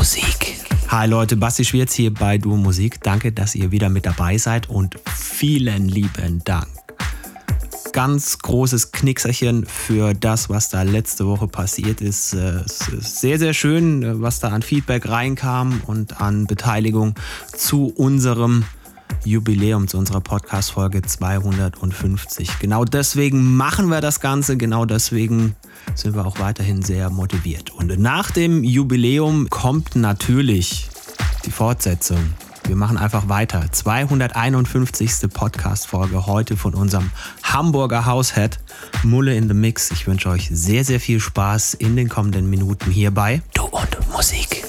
Musik. Hi Leute, Basti Schwierz hier bei Du Musik. Danke, dass ihr wieder mit dabei seid und vielen lieben Dank. Ganz großes Knickserchen für das, was da letzte Woche passiert ist. Es ist sehr, sehr schön, was da an Feedback reinkam und an Beteiligung zu unserem Jubiläum, zu unserer Podcast-Folge 250. Genau deswegen machen wir das Ganze, genau deswegen sind wir auch weiterhin sehr motiviert. Und nach dem Jubiläum kommt natürlich die Fortsetzung. Wir machen einfach weiter. 251. Podcast-Folge heute von unserem Hamburger Haushead Mulle in the Mix. Ich wünsche euch sehr, sehr viel Spaß in den kommenden Minuten hierbei. Du und Musik.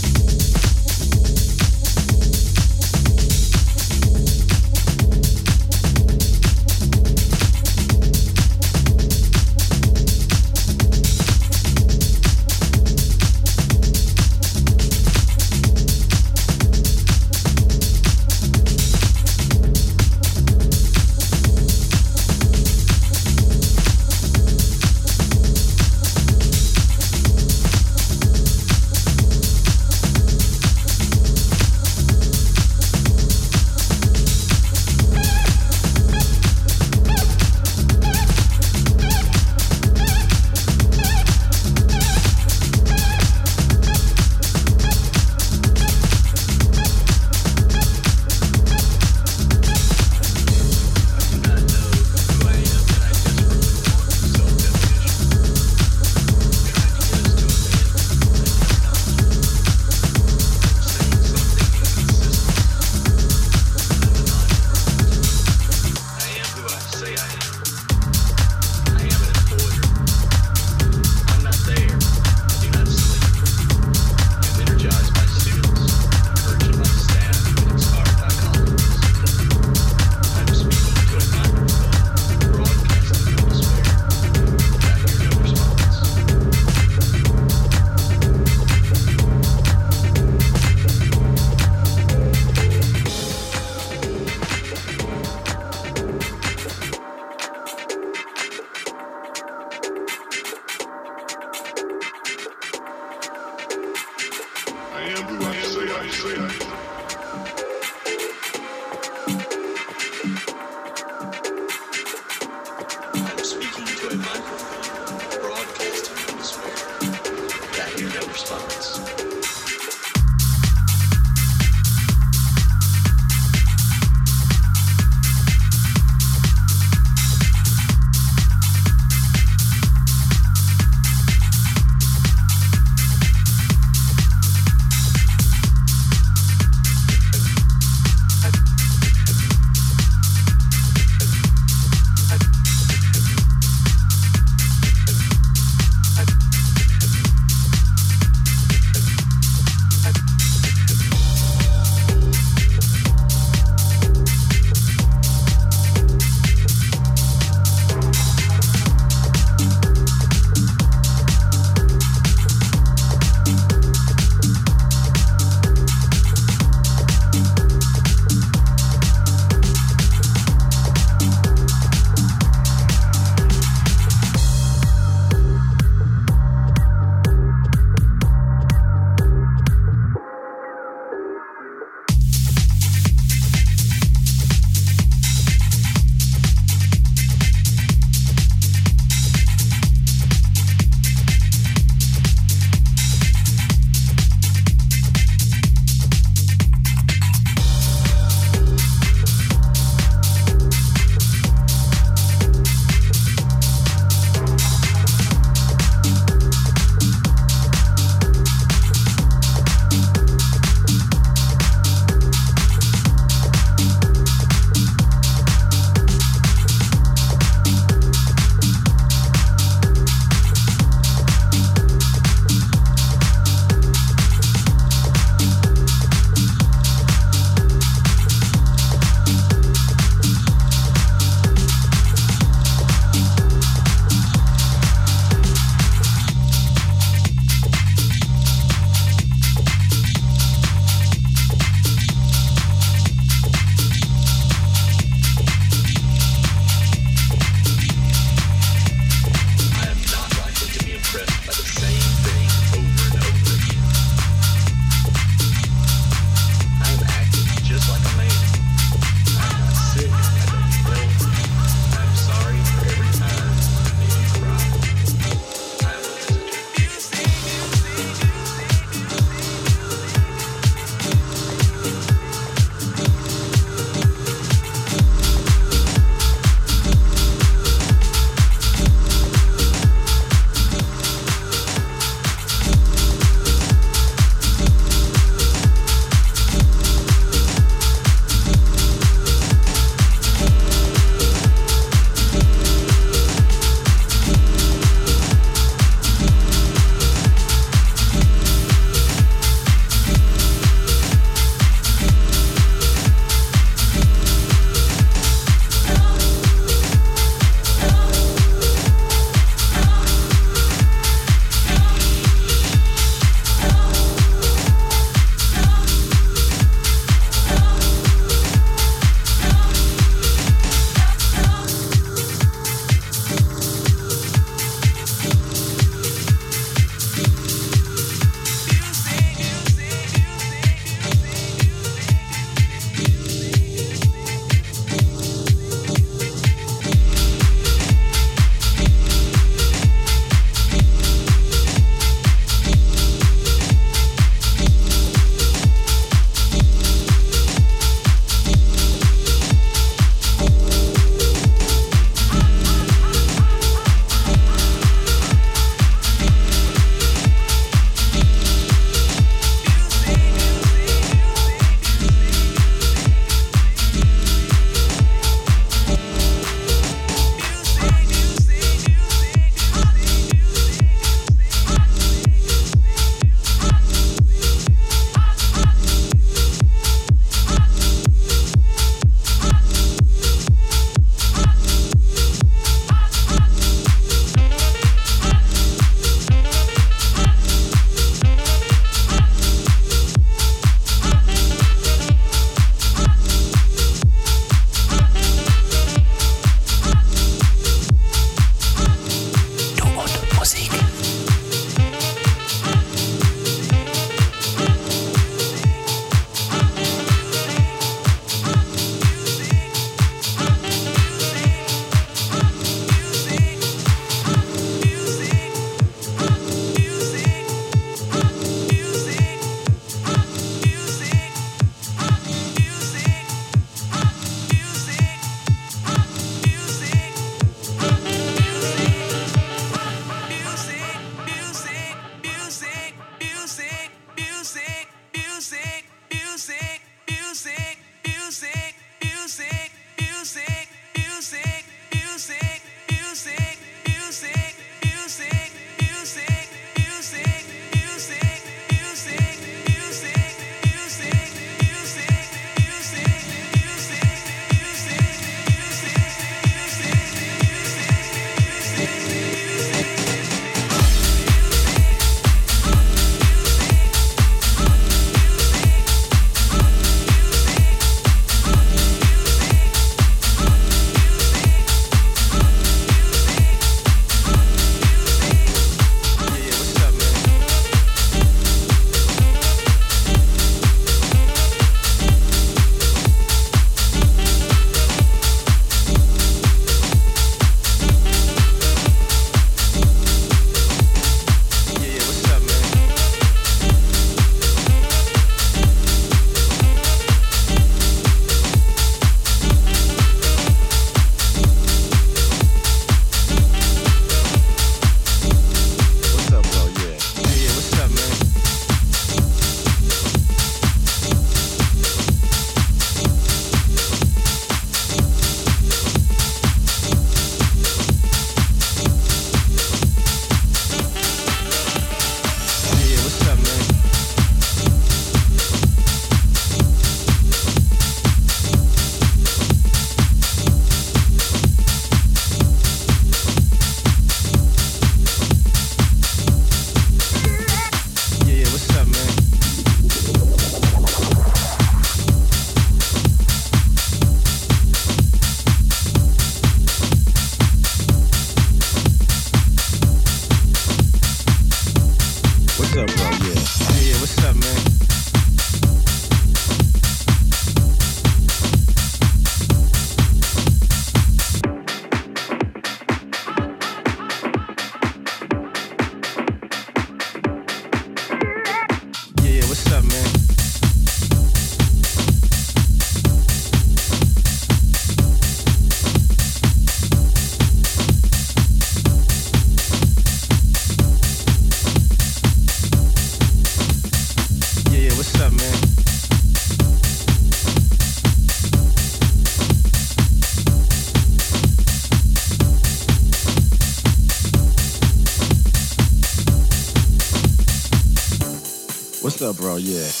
bro. Yeah.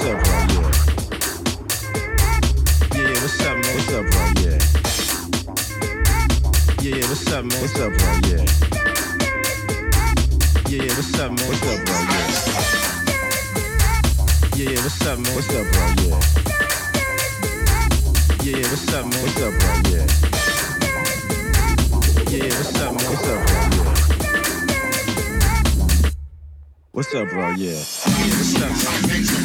What's up, bro? Yeah. Yeah, what's up, man? What's up, bro? Yeah. Yeah, what's up, man? What's up, bro? Yeah. Yeah, what's up, man? What's up, bro? Yeah. Yeah, what's up, man? What's up, bro? Yeah. Yeah, what's up, man? What's up, bro? Yeah. What's up, bro? Yeah.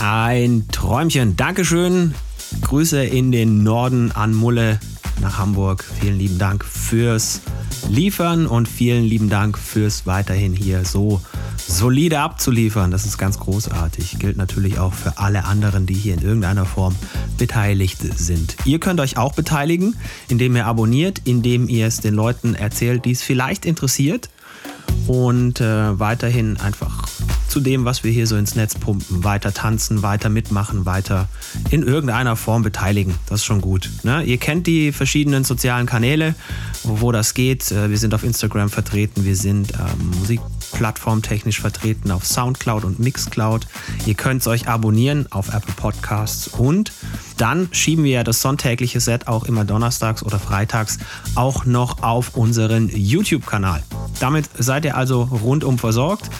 Ein Träumchen. Dankeschön. Grüße in den Norden an Mulle nach Hamburg. Vielen lieben Dank fürs Liefern und vielen lieben Dank fürs weiterhin hier so solide abzuliefern. Das ist ganz großartig. Gilt natürlich auch für alle anderen, die hier in irgendeiner Form beteiligt sind. Ihr könnt euch auch beteiligen, indem ihr abonniert, indem ihr es den Leuten erzählt, die es vielleicht interessiert und äh, weiterhin einfach zu dem, was wir hier so ins Netz pumpen. Weiter tanzen, weiter mitmachen, weiter in irgendeiner Form beteiligen. Das ist schon gut. Ne? Ihr kennt die verschiedenen sozialen Kanäle, wo das geht. Äh, wir sind auf Instagram vertreten, wir sind ähm, musikplattformtechnisch vertreten auf Soundcloud und Mixcloud. Ihr könnt euch abonnieren auf Apple Podcasts und dann schieben wir ja das sonntägliche Set auch immer donnerstags oder freitags auch noch auf unseren YouTube-Kanal. Damit seid ihr also rundum versorgt.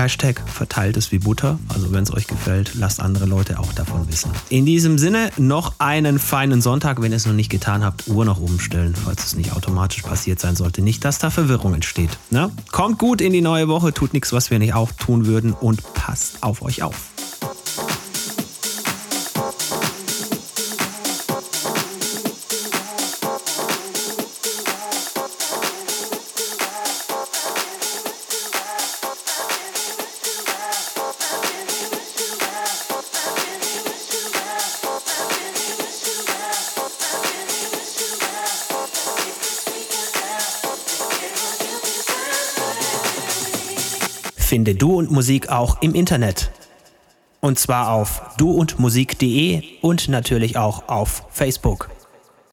Hashtag verteilt es wie Butter. Also wenn es euch gefällt, lasst andere Leute auch davon wissen. In diesem Sinne noch einen feinen Sonntag. Wenn ihr es noch nicht getan habt, Uhr noch umstellen, falls es nicht automatisch passiert sein sollte. Nicht, dass da Verwirrung entsteht. Ne? Kommt gut in die neue Woche, tut nichts, was wir nicht auch tun würden und passt auf euch auf. Und Musik auch im Internet. Und zwar auf duundmusik.de und natürlich auch auf Facebook.